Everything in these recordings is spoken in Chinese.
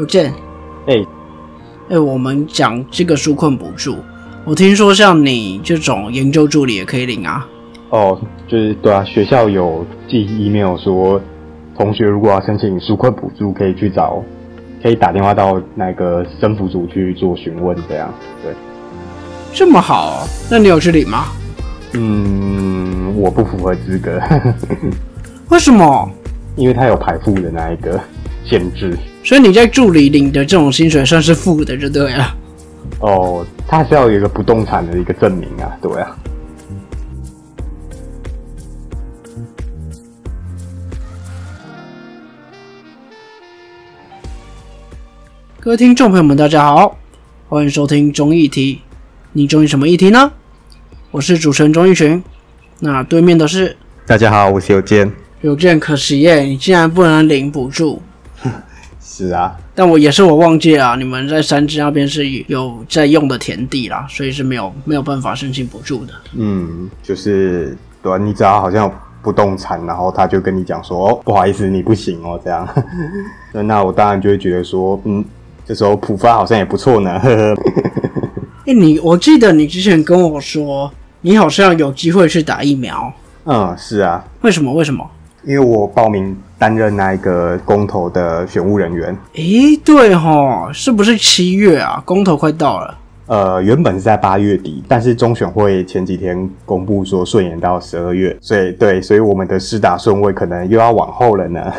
有见，哎、哎、我们讲这个纾困补助，我听说像你这种研究助理也可以领啊。哦，就是对啊，学校有寄 email 说，同学如果要申请纾困补助，可以去找，可以打电话到那个生辅组去做询问，这样。对，这么好，那你有去领吗？嗯，我不符合资格，为什么？因为他有排付的那一个限制。所以你在助理领的这种薪水算是负的，就对了。哦，他是要有一个不动产的一个证明啊，对啊。各位听众朋友们，大家好，欢迎收听中议题。你中意什么议题呢？我是主持人钟义群。那对面的是大家好，我是有健。有健可惜耶，你竟然不能领补助。是啊，但我也是我忘记了，你们在三支那边是有在用的田地啦，所以是没有没有办法申请补助的。嗯，就是对啊，你只要好像不动产，然后他就跟你讲说，哦，不好意思，你不行哦，这样。那那我当然就会觉得说，嗯，这时候浦发好像也不错呢。呵呵。哎、你我记得你之前跟我说，你好像有机会去打疫苗，嗯，是啊，为什么？为什么？因为我报名担任那一个公投的选务人员。诶，对吼，是不是七月啊？公投快到了。呃，原本是在八月底，但是中选会前几天公布说顺延到十二月，所以对，所以我们的施打顺位可能又要往后了呢。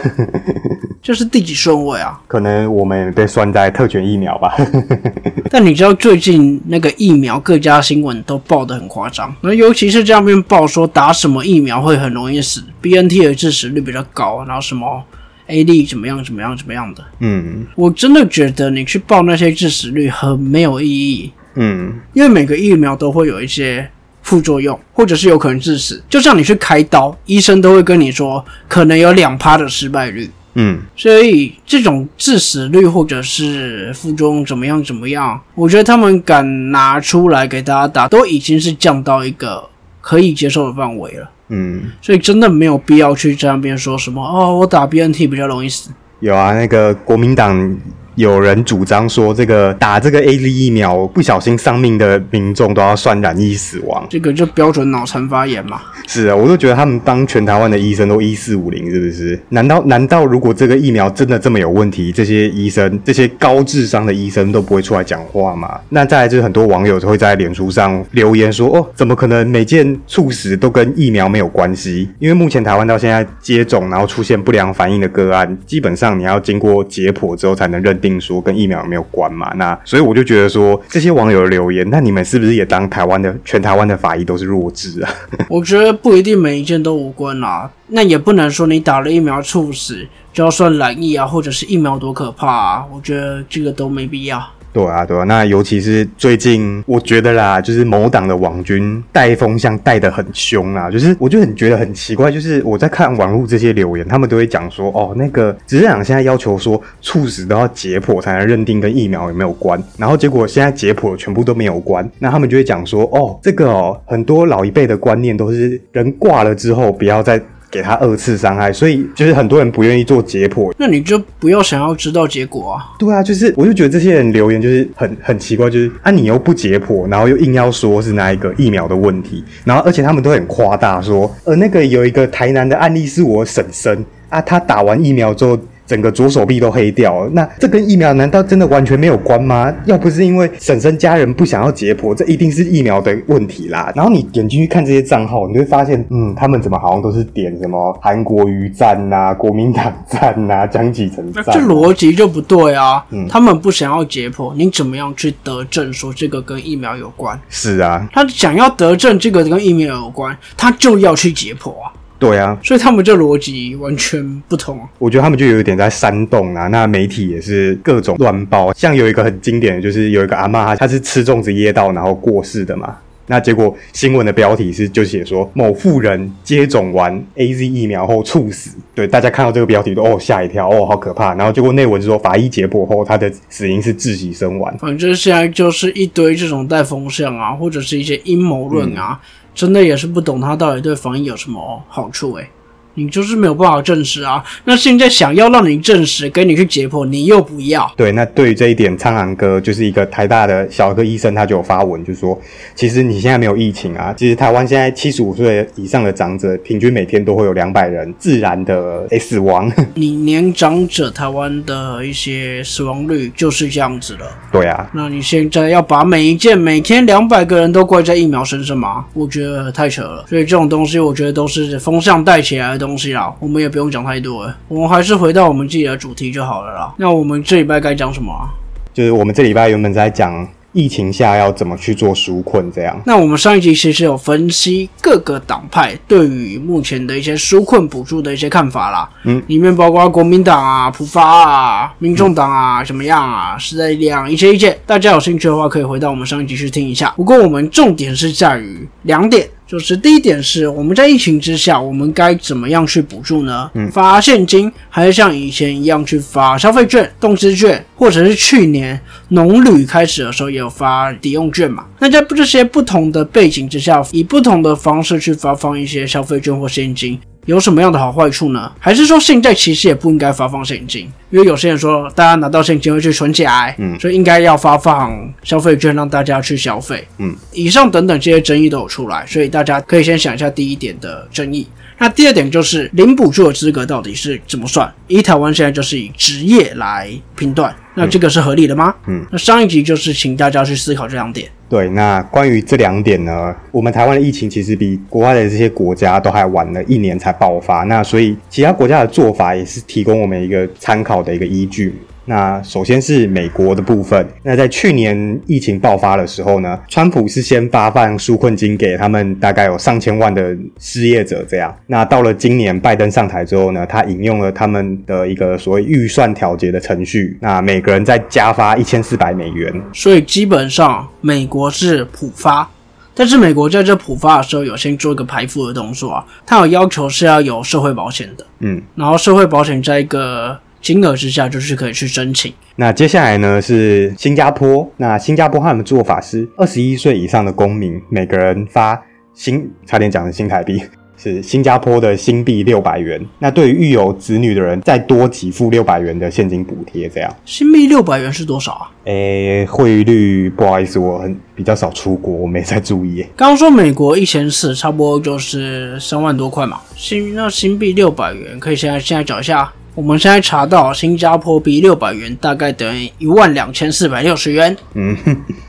这是第几顺位啊？可能我们被算在特权疫苗吧。但你知道最近那个疫苗各家新闻都报得很夸张，那尤其是这样边报说打什么疫苗会很容易死，BNT 的致死率比较高，然后什么 AD 怎么样怎么样怎么样的，嗯我真的觉得你去报那些致死率很没有意义，嗯，因为每个疫苗都会有一些副作用，或者是有可能致死。就像你去开刀，医生都会跟你说可能有两趴的失败率。嗯，所以这种致死率或者是副作用怎么样怎么样，我觉得他们敢拿出来给大家打，都已经是降到一个可以接受的范围了。嗯，所以真的没有必要去在那边说什么哦，我打 BNT 比较容易死。有啊，那个国民党有人主张说，这个打这个 A Z 疫苗不小心丧命的民众都要算染疫死亡。这个就标准脑残发言嘛。是啊，我都觉得他们当全台湾的医生都一四五零，是不是？难道难道如果这个疫苗真的这么有问题，这些医生这些高智商的医生都不会出来讲话吗？那再来就是很多网友会在脸书上留言说，哦，怎么可能每件猝死都跟疫苗没有关系？因为目前台湾到现在接种然后出现不良反应的个案，基本上你要经过解剖之后才能认定说跟疫苗有没有关嘛。那所以我就觉得说，这些网友的留言，那你们是不是也当台湾的全台湾的法医都是弱智啊？我觉得不一定每一件都无关啦，那也不能说你打了疫苗猝死就要算染疫啊，或者是疫苗多可怕啊。我觉得这个都没必要。对啊，对啊，那尤其是最近，我觉得啦，就是某党的网军带风向带得很凶啊，就是我就很觉得很奇怪，就是我在看网络这些留言，他们都会讲说，哦，那个执政党现在要求说猝死都要解剖才能认定跟疫苗有没有关，然后结果现在解剖全部都没有关，那他们就会讲说，哦，这个哦，很多老一辈的观念都是人挂了之后不要再。给他二次伤害，所以就是很多人不愿意做解剖，那你就不要想要知道结果啊。对啊，就是我就觉得这些人留言就是很很奇怪，就是啊你又不解剖，然后又硬要说是哪一个疫苗的问题，然后而且他们都很夸大说，呃那个有一个台南的案例是我婶婶啊，她打完疫苗之后。整个左手臂都黑掉了，那这跟疫苗难道真的完全没有关吗？要不是因为婶婶家人不想要解剖，这一定是疫苗的问题啦。然后你点进去看这些账号，你会发现，嗯，他们怎么好像都是点什么韩国瑜赞呐、国民党赞呐、江启臣赞、这逻辑就不对啊！嗯他们不想要解剖，你怎么样去得证说这个跟疫苗有关？是啊，他想要得证这个跟疫苗有关，他就要去解剖啊！对啊，所以他们这逻辑完全不同啊！我觉得他们就有一点在煽动啊，那媒体也是各种乱报，像有一个很经典的，就是有一个阿嬷，她是吃粽子噎到然后过世的嘛。那结果新闻的标题是就写说某妇人接种完 A Z 疫苗后猝死，对大家看到这个标题都哦吓一跳，哦好可怕。然后结果内文是说法医解剖后，他的死因是窒息身亡。反正现在就是一堆这种带风向啊，或者是一些阴谋论啊，真的也是不懂它到底对防疫有什么好处诶、你就是没有办法证实啊。那现在想要让你证实，给你去解剖，你又不要。对，那对于这一点，苍狼哥就是一个台大的小儿科医生，他就有发文，就说其实你现在没有疫情啊，其实台湾现在七十五岁以上的长者，平均每天都会有两百人自然的诶死亡。你年长者台湾的一些死亡率就是这样子了。对啊，那你现在要把每一件每天两百个人都怪在疫苗身上吗？我觉得太扯了。所以这种东西，我觉得都是风向带起来的东西啦。我们也不用讲太多了，我们还是回到我们自己的主题就好了啦。那我们这礼拜该讲什么啊？就是我们这礼拜原本在讲疫情下要怎么去做纾困，这样。那我们上一集其实有分析各个党派对于目前的一些纾困补助的一些看法啦。嗯，里面包括国民党啊、普发啊、民众党啊、怎么样啊、时代力量一些意见。大家有兴趣的话，可以回到我们上一集去听一下。不过我们重点是在于两点。就是第一点是，我们在疫情之下，我们该怎么样去补助呢？嗯发现金，还是像以前一样去发消费券、动资券，或者是去年农旅开始的时候也有发抵用券嘛？那在这些不同的背景之下，以不同的方式去发放一些消费券或现金。有什么样的好坏处呢？还是说现在其实也不应该发放现金？因为有些人说，大家拿到现金会去存起来，嗯所以应该要发放消费券让大家去消费。嗯，以上等等这些争议都有出来，所以大家可以先想一下第一点的争议。那第二点就是零补助的资格到底是怎么算？以台湾现在就是以职业来评断，那这个是合理的吗？嗯，那上一集就是请大家去思考这两点。对，那关于这两点呢，我们台湾的疫情其实比国外的这些国家都还晚了一年才爆发，那所以其他国家的做法也是提供我们一个参考的一个依据。那首先是美国的部分，那在去年疫情爆发的时候呢，川普是先发放纾困金给他们大概有上千万的失业者，这样。那到了今年拜登上台之后呢，他引用了他们的一个所谓预算调节的程序，那每个人再加发一千四百美元，所以基本上美国是普发，但是美国在这普发的时候有先做一个排付的动作啊，它有要求是要有社会保险的，嗯，然后社会保险在一个金额之下就是可以去申请。那接下来呢是新加坡，那新加坡他们的做法是二十一岁以上的公民每个人发新，差点讲成新台币。是新加坡的新币六百元，那对于育有子女的人，再多给付六百元的现金补贴，这样。新币六百元是多少啊？诶，汇率不好意思，我很比较少出国，我没在注意耶。刚刚说美国一千四，差不多就是三万多块嘛。新那新币六百元，可以现在现在找一下。我们现在查到新加坡币六百元大概等于一万两千四百六十元，嗯，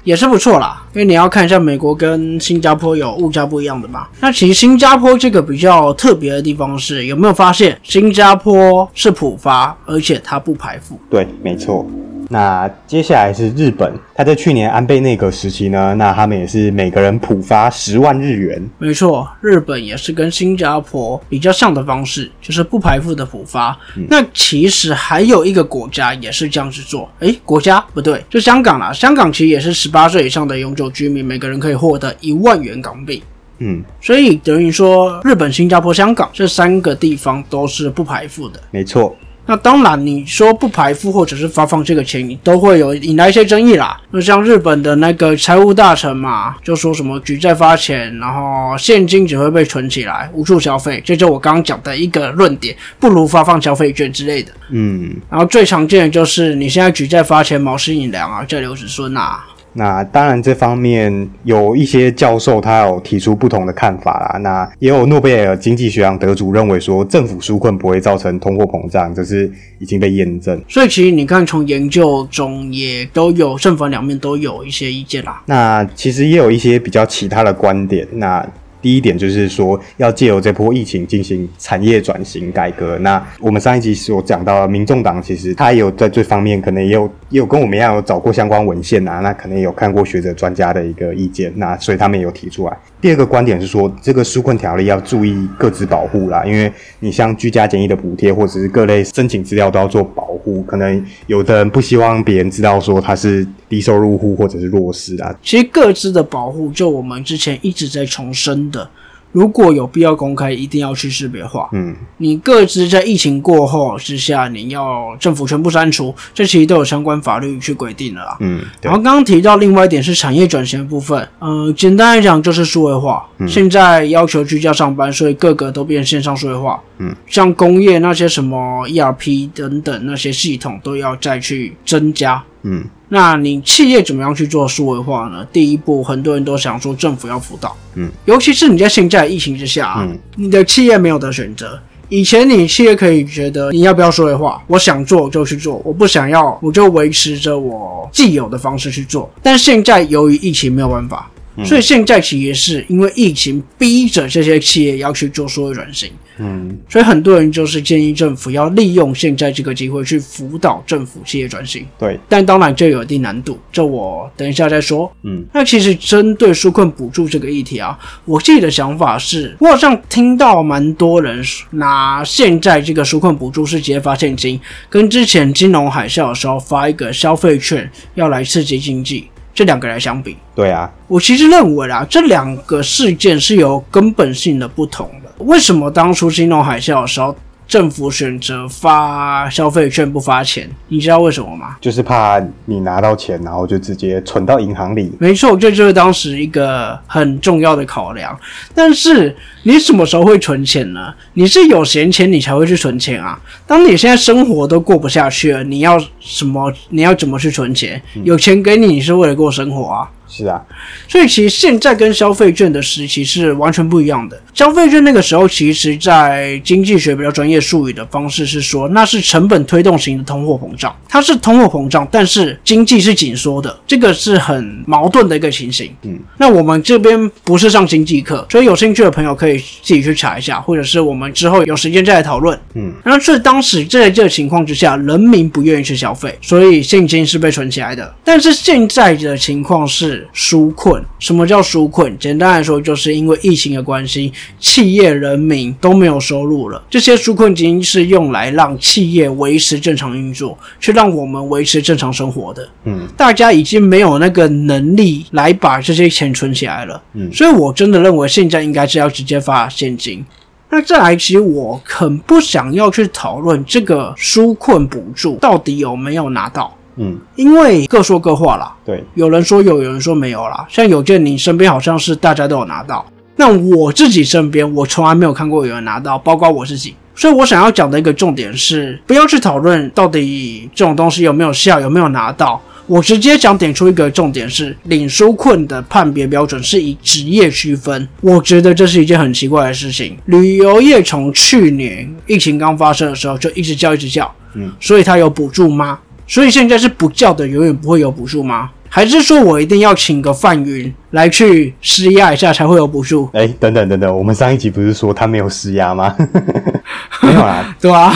也是不错啦。因为你要看一下美国跟新加坡有物价不一样的嘛。那其实新加坡这个比较特别的地方是，有没有发现新加坡是普发，而且它不排付？对，没错。那接下来是日本，他在去年安倍内阁时期呢，那他们也是每个人普发十万日元。没错，日本也是跟新加坡比较像的方式，就是不排付的普发。那其实还有一个国家也是这样子做，诶，国家不对，就香港啦。香港其实也是十八岁以上的永久居民，每个人可以获得一万元港币。嗯，所以等于说，日本、新加坡、香港这三个地方都是不排付的。没错。那当然，你说不排付或者是发放这个钱，你都会有引来一些争议啦。就像日本的那个财务大臣嘛，就说什么举债发钱，然后现金只会被存起来，无处消费，这就我刚刚讲的一个论点，不如发放消费券之类的。嗯，然后最常见的就是你现在举债发钱，毛氏引粮啊，债留子孙啊。那当然，这方面有一些教授他有提出不同的看法啦。那也有诺贝尔经济学奖得主认为说，政府纾困不会造成通货膨胀，这是已经被验证。所以其实你看，从研究中也都有正反两面都有一些意见啦。那其实也有一些比较其他的观点。那第一点就是说，要借由这波疫情进行产业转型改革。那我们上一集所讲到，民众党其实他也有在这方面，可能也有也有跟我们一样有找过相关文献啊，那可能也有看过学者专家的一个意见，那所以他们也有提出来。第二个观点是说，这个纾困条例要注意各自保护啦，因为你像居家检疫的补贴或者是各类申请资料都要做保护，可能有的人不希望别人知道说他是低收入户或者是弱势啊，其实各自的保护，就我们之前一直在重申的，如果有必要公开，一定要去识别化。嗯，你各自在疫情过后之下，你要政府全部删除，这其实都有相关法律去规定的啦。嗯，对然后刚刚提到另外一点是产业转型的部分，呃，简单来讲就是数位化。嗯现在要求居家上班，所以各个都变线上数位化。嗯，像工业那些什么 ERP 等等那些系统都要再去增加。嗯，那你企业怎么样去做数位化呢？第一步，很多人都想说政府要辅导，嗯，尤其是你在现在疫情之下、啊，嗯你的企业没有得选择。以前你企业可以觉得你要不要数位化，我想做就去做，我不想要我就维持着我既有的方式去做。但现在由于疫情没有办法，所以现在其实是因为疫情逼着这些企业要去做数位转型。嗯，所以很多人就是建议政府要利用现在这个机会去辅导政府企业转型，对，但当然这有一定难度，这我等一下再说。嗯，那其实针对纾困补助这个议题啊，我自己的想法是，我好像听到蛮多人拿现在这个纾困补助是直接发现金，跟之前金融海啸的时候发一个消费券要来刺激经济，这两个来相比，对啊，我其实认为啦，这两个事件是有根本性的不同的。为什么当初金融海啸的时候，政府选择发消费券不发钱？你知道为什么吗？就是怕你拿到钱，然后就直接存到银行里。没错，这就是当时一个很重要的考量。但是你什么时候会存钱呢？你是有闲钱你才会去存钱啊。当你现在生活都过不下去了，你要什么？你要怎么去存钱？有钱给你，你是为了过生活啊。是啊，所以其实现在跟消费券的时期是完全不一样的。消费券那个时候，其实在经济学比较专业术语的方式是说，那是成本推动型的通货膨胀，它是通货膨胀，但是经济是紧缩的，这个是很矛盾的一个情形。嗯，那我们这边不是上经济课，所以有兴趣的朋友可以自己去查一下，或者是我们之后有时间再来讨论。嗯，然后所以当时在这个情况之下，人民不愿意去消费，所以现金是被存起来的。但是现在的情况是纾困。什么叫纾困？简单来说，就是因为疫情的关系，企业、人民都没有收入了。这些纾困金是用来让企业维持正常运作，去让我们维持正常生活的。嗯，大家已经没有那个能力来把这些钱存起来了。嗯所以我真的认为现在应该是要直接发现金。那再来，其实我很不想要去讨论这个纾困补助到底有没有拿到，嗯，因为各说各话啦。对，有人说有，有人说没有啦。像有件你身边好像是大家都有拿到，那我自己身边我从来没有看过有人拿到，包括我自己。所以我想要讲的一个重点是，不要去讨论到底这种东西有没有效，有没有拿到。我直接想点出一个重点是，领书困的判别标准是以职业区分。我觉得这是一件很奇怪的事情。旅游业从去年疫情刚发生的时候就一直叫一直叫，嗯，所以它有补助吗？所以现在是不叫的，永远不会有补助吗？还是说我一定要请个范云来去施压一下才会有补助？哎，等等等等，我们上一集不是说他没有施压吗？没有啦，对啊，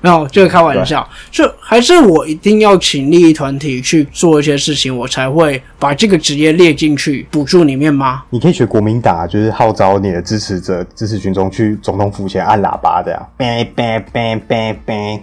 没有，这个开玩笑。就还是我一定要请利益团体去做一些事情，我才会把这个职业列进去补助里面吗？你可以学国民党啊，就是号召你的支持者、支持群众去总统府前按喇叭的呀、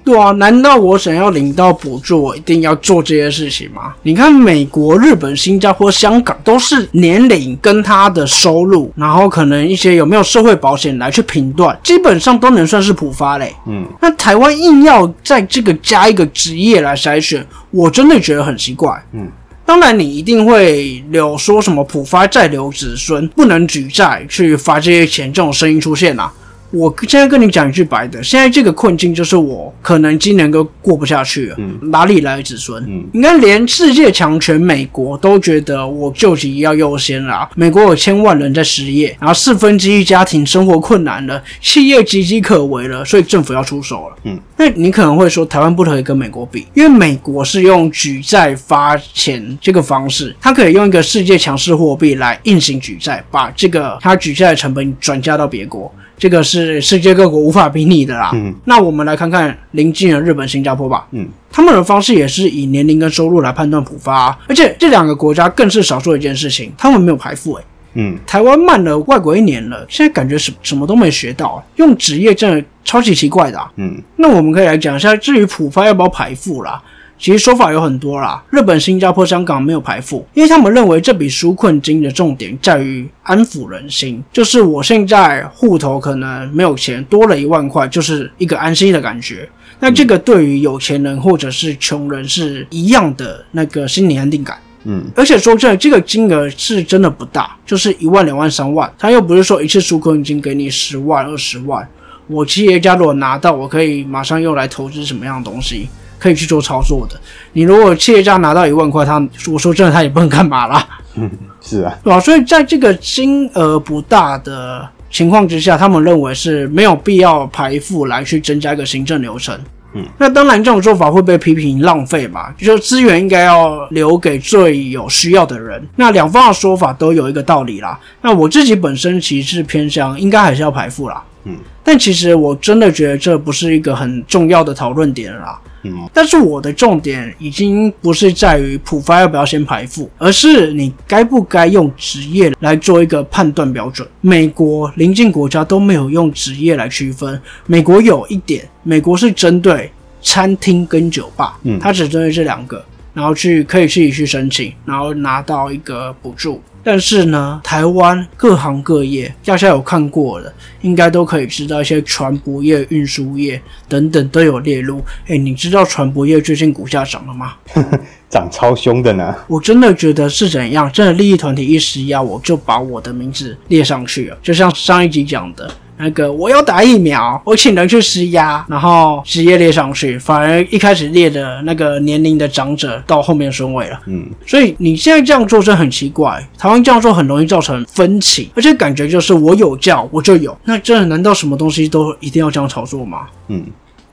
对啊，难道我想要领到补助，我一定要做这些事情吗？你看，美国、日本、新加坡、香港都是年龄跟他的收入，然后可能一些有没有社会保险来去评断，基本上都能算是普发嘞。嗯，那台湾硬要在这个加一个职业来筛选，我真的觉得很奇怪。嗯。当然，你一定会有说什么普发再留子孙，不能举债去发这些钱这种声音出现啦、我现在跟你讲一句白的，现在这个困境就是我可能今年都过不下去了，哪里来的子孙？嗯你看，连世界强权美国都觉得我救急要优先啦。美国有千万人在失业，然后四分之一家庭生活困难了，企业岌岌可危了，所以政府要出手了。嗯，那你可能会说，台湾不可以跟美国比，因为美国是用举债发钱这个方式，它可以用一个世界强势货币来硬行举债，把这个它举债的成本转嫁到别国。这个是世界各国无法比拟的啦。嗯，那我们来看看邻近的日本、新加坡吧。嗯，他们的方式也是以年龄跟收入来判断普发、啊，而且这两个国家更是少做一件事情，他们没有排富、欸。嗯，台湾慢了外国一年了，现在感觉什什么都没学到、啊，用职业真的超级奇怪的、啊。嗯，那我们可以来讲一下，至于普发要不要排富啦，其实说法有很多啦。日本、新加坡、香港没有排富，因为他们认为这笔纾困金的重点在于安抚人心，就是我现在户头可能没有钱，多了一万块，就是一个安心的感觉。那这个对于有钱人或者是穷人是一样的那个心理安定感。嗯，而且说真的，这个金额是真的不大，就是一万、两万、三万，他又不是说一次纾困金给你十万、二十万。我企业家如果拿到，我可以马上用来投资什么样的东西，可以去做操作的。你如果企业家拿到一万块，他我说真的，他也不能干嘛啦，嗯是啊，对吧？所以在这个金额不大的情况之下，他们认为是没有必要排付来去增加一个行政流程。嗯，那当然，这种做法会被批评浪费嘛，就是资源应该要留给最有需要的人。那两方的说法都有一个道理啦。那我自己本身其实是偏向应该还是要排付啦。嗯，但其实我真的觉得这不是一个很重要的讨论点啦。嗯，但是我的重点已经不是在于普发要不要先排付，而是你该不该用职业来做一个判断标准。美国邻近国家都没有用职业来区分，美国有一点，美国是针对餐厅跟酒吧，嗯。它只针对这两个，然后去可以自己去申请，然后拿到一个补助。但是呢，台湾各行各业，大家有看过的，应该都可以知道一些船舶业、运输业等等都有列入。哎，你知道船舶业最近股价涨了吗？涨超凶的呢。我真的觉得是怎样，真的利益团体一施压，我就把我的名字列上去了。就像上一集讲的那个，我要打疫苗，我请人去施压，然后职业列上去，反而一开始列的那个年龄的长者到后面顺位了。嗯，所以你现在这样做真的很奇怪，台湾这样做很容易造成分歧，而且感觉就是我有叫我就有，那这难道什么东西都一定要这样炒作吗？嗯，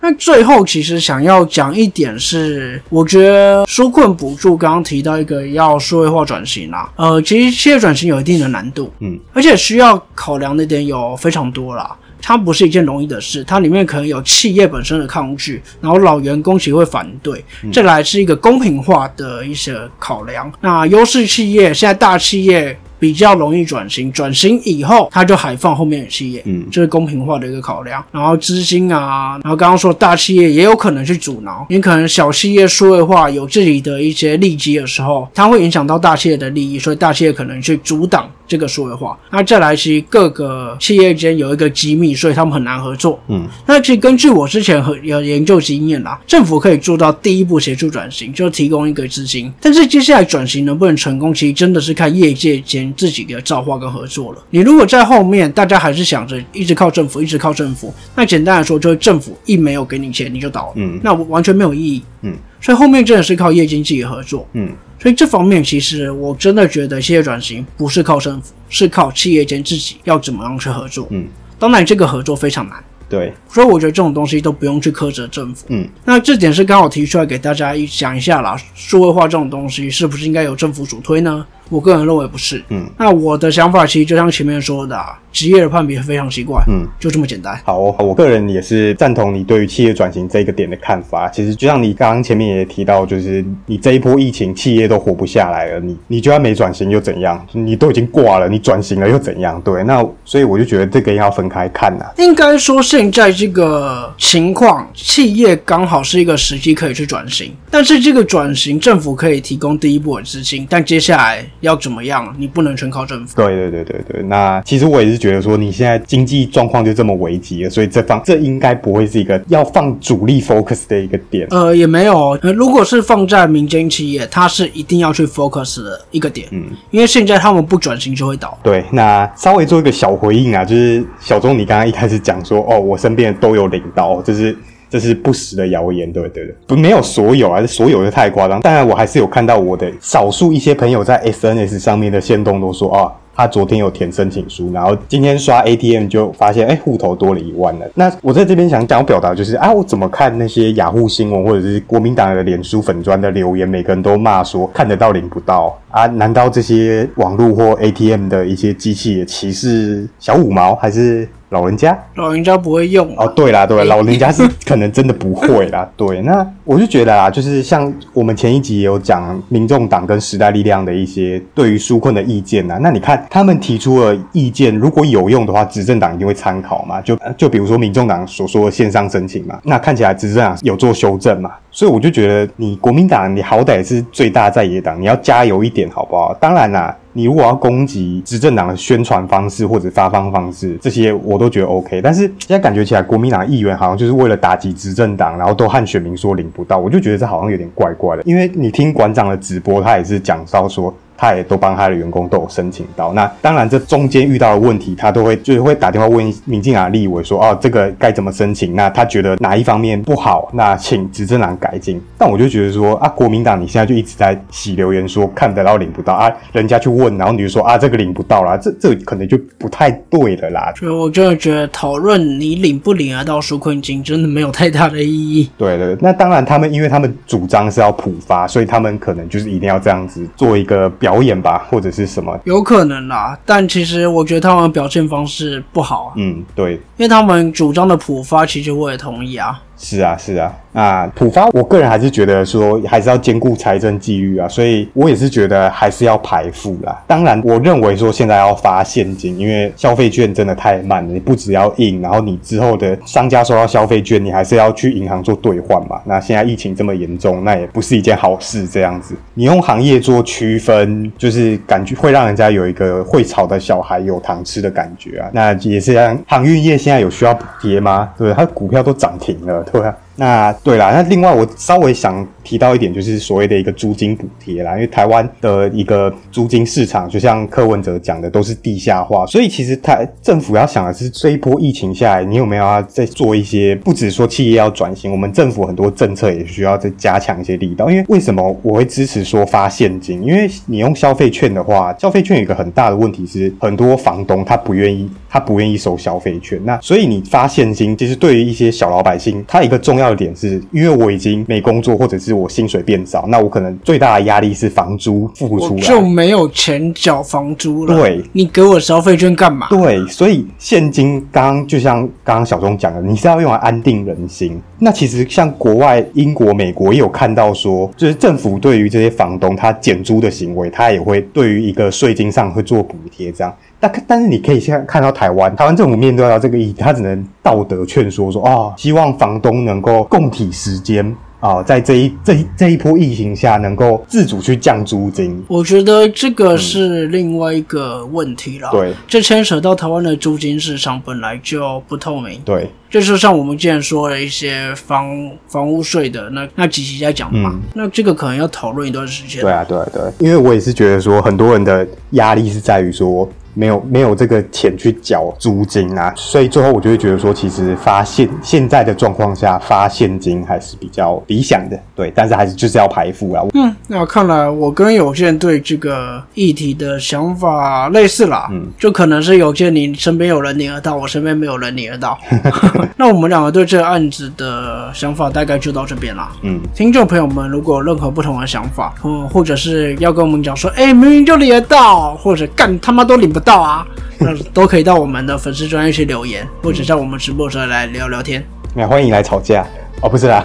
那最后其实想要讲一点是，我觉得纾困补助刚刚提到一个要数位化转型啦，呃，其实企业转型有一定的难度，嗯，而且需要考量的点有非常多啦。它不是一件容易的事，它里面可能有企业本身的抗拒，然后老员工其实会反对，再来是一个公平化的一些考量。那优势企业现在大企业比较容易转型，转型以后它就海放后面的企业，嗯这是公平化的一个考量。然后资金啊，然后刚刚说大企业也有可能去阻挠，你可能小企业数位化有自己的一些利基的时候，它会影响到大企业的利益，所以大企业可能去阻挡这个数位化。那再来，其实各个企业间有一个机密，所以他们很难合作。嗯，那其实根据我之前和有研究经验啦，政府可以做到第一步协助转型，就提供一个资金。但是接下来转型能不能成功，其实真的是看业界间自己的造化跟合作了。你如果在后面大家还是想着一直靠政府，一直靠政府，那简单来说就是政府一没有给你钱你就倒了，嗯那完全没有意义。嗯，所以后面真的是靠业经济合作。嗯，所以这方面其实我真的觉得企业转型不是靠政府，是靠企业间自己要怎么样去合作。嗯，当然这个合作非常难。对，所以我觉得这种东西都不用去苛责政府。嗯，那这点是刚好提出来给大家一讲一下啦。数位化这种东西是不是应该由政府主推呢？我个人认为不是。嗯，那我的想法其实就像前面说的、啊，职业的判别非常奇怪。嗯，就这么简单。好，我个人也是赞同你对于企业转型这个点的看法。其实就像你刚刚前面也提到，就是你这一波疫情，企业都活不下来了，你你就算没转型又怎样？你都已经挂了，你转型了又怎样？对，那所以我就觉得这个要分开看呐、应该说，现在这个情况，企业刚好是一个时机可以去转型，但是这个转型，政府可以提供第一步的资金，但接下来要怎么样，你不能全靠政府。对对对对对，那其实我也是觉得说，你现在经济状况就这么危急了，所以这方这应该不会是一个要放主力 focus 的一个点。呃，也没有，呃，如果是放在民间企业，它是一定要去 focus 的一个点，嗯，因为现在他们不转型就会倒。对，那稍微做一个小回应啊，就是小钟，你刚刚一开始讲说，哦，我身边都有领导，就是这是不实的谣言，对对对，不没有所有啊，所有的太夸张。当然，我还是有看到我的少数一些朋友在 SNS 上面的线动都说啊。他昨天有填申请书，然后今天刷 ATM 就发现，哎，户头多了一万了。那我在这边想讲表达就是，啊，我怎么看那些雅虎新闻或者是国民党的脸书粉砖的留言，每个人都骂说看得到领不到啊？难道这些网络或 ATM 的一些机器也歧视小五毛，还是老人家老人家不会用哦，对啦，对，老人家是可能真的不会啦。对，那我就觉得啊，就是像我们前一集也有讲民众党跟时代力量的一些对于纾困的意见呐。那你看他们提出了意见，如果有用的话，执政党一定会参考嘛。就就比如说民众党所说的线上申请嘛，那看起来执政党有做修正嘛。所以我就觉得，你国民党，你好歹是最大在野党，你要加油一点，好不好？当然啦，你如果要攻击执政党的宣传方式或者发放方式，这些我都觉得 OK。但是现在感觉起来，国民党议员好像就是为了打击执政党，然后都和选民说领不到，我就觉得这好像有点怪怪的。因为你听馆长的直播，他也是讲到说。他也都帮他的员工都有申请到，那当然这中间遇到的问题，他都会就是会打电话问民进党立委说，哦，这个该怎么申请？那他觉得哪一方面不好，那请执政党改进。但我就觉得说，啊，国民党你现在就一直在洗留言说看得到领不到啊，人家去问，然后你就说啊，这个领不到啦，这这可能就不太对了啦。所以我真的觉得讨论你领不领得到纾困金，真的没有太大的意义。对对，那当然他们因为他们主张是要普发，所以他们可能就是一定要这样子做一个表。表演吧，或者是什么？有可能啦，但其实我觉得他们表现方式不好。嗯，对，因为他们主张的普发，其实我也同意啊。是啊，是啊，那浦发，我个人还是觉得说还是要兼顾财政纪律啊，所以我也是觉得还是要排付啦。当然，我认为说现在要发现金，因为消费券真的太慢了，你不只要印，然后你之后的商家收到消费券，你还是要去银行做兑换嘛。那现在疫情这么严重，那也不是一件好事。这样子，你用行业做区分，就是感觉会让人家有一个会炒的小孩有糖吃的感觉啊。那也是让航运业现在有需要补贴吗？对，它股票都涨停了。对啊，那对啦，那另外我稍微想提到一点，就是所谓的一个租金补贴啦，因为台湾的一个租金市场，就像柯文哲讲的，都是地下化，所以其实台政府要想的是，这一波疫情下来，你有没有要再做一些，不止说企业要转型，我们政府很多政策也需要再加强一些力道。因为为什么我会支持说发现金？因为你用消费券的话，消费券有一个很大的问题是，很多房东他不愿意，他不愿意收消费券，那所以你发现金，其实对于一些小老百姓。他一个重要的点是，因为我已经没工作，或者是我薪水变少，那我可能最大的压力是房租付不出来，就没有钱缴房租了。对，你给我消费券干嘛？对，所以现金刚就像刚刚小钟讲的，你是要用来安定人心。那其实像国外英国、美国也有看到说，就是政府对于这些房东他减租的行为，他也会对于一个税金上会做补贴这样。但但是你可以现在看到台湾，台湾政府面对到这个议题，他只能道德劝说说啊，希望房东能够共体时间啊，在这一这这一波疫情下，能够自主去降租金。我觉得这个是另外一个问题了。对，这牵扯到台湾的租金市场本来就不透明。对，就是像我们之前说了一些房房屋税的那那几期在讲嘛，那这个可能要讨论一段时间。对啊，对对，因为我也是觉得说，很多人的压力是在于说。没有没有这个钱去缴租金啊，所以最后我就会觉得说，其实发现现在的状况下发现金还是比较理想的，对，但是还是就是要排付啊。嗯，那看来我跟有些人对这个议题的想法类似啦，嗯，就可能是有些你身边有人领得到，我身边没有人领得到，那我们两个对这个案子的想法大概就到这边啦。嗯，听众朋友们如果有任何不同的想法，嗯，或者是要跟我们讲说，哎，明明就领得到，或者干他妈都领不到。到啊，那都可以到我们的粉丝专业去留言，或者在我们直播时候来聊聊天。那欢迎来吵架哦，不是啦。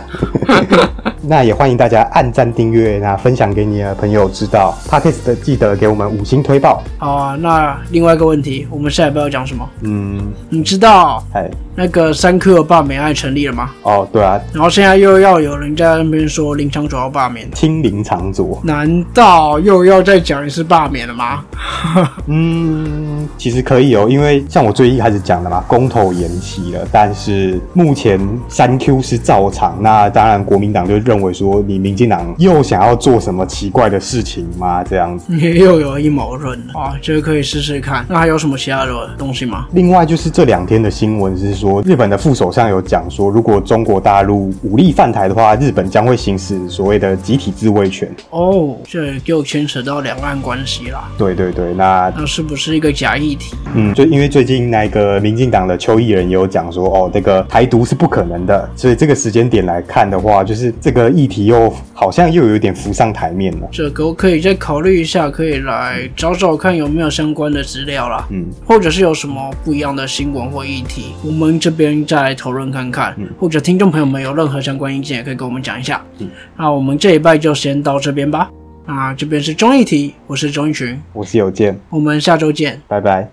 那也欢迎大家按赞、订阅，那分享给你的朋友知道。Podcast 的记得给我们五星推爆。好啊，那另外一个问题，我们下一步要讲什么？嗯，你知道？哎。那个三科罢免案成立了吗？哦，对啊。然后现在又要有人在那边说林长佐要罢免，听林长佐？难道又要再讲一次罢免了吗？嗯，其实可以哦，因为像我最一开始讲的嘛，公投延期了，但是目前三 Q 是照常。那当然，国民党就认为说，你民进党又想要做什么奇怪的事情吗？这样子，又有阴谋论啊，这个可以试试看。那还有什么其他的东西吗？另外就是这两天的新闻是。说日本的副首相有讲说，如果中国大陆武力犯台的话，日本将会行使所谓的集体自卫权。哦，这又牵扯到两岸关系啦。对对对，那那是不是一个假议题？嗯，就因为最近那个民进党的邱毅人也有讲说，哦，这个台独是不可能的。所以这个时间点来看的话，就是这个个议题又好像又有点浮上台面了。这个我可以再考虑一下，可以来找找看有没有相关的资料啦，嗯，或者是有什么不一样的新闻或议题，我们这边再来讨论看看，或者听众朋友们有任何相关意见，也可以跟我们讲一下。嗯，那我们这一拜就先到这边吧。那这边是综艺题，我是钟一群，我是有见，我们下周见。拜拜。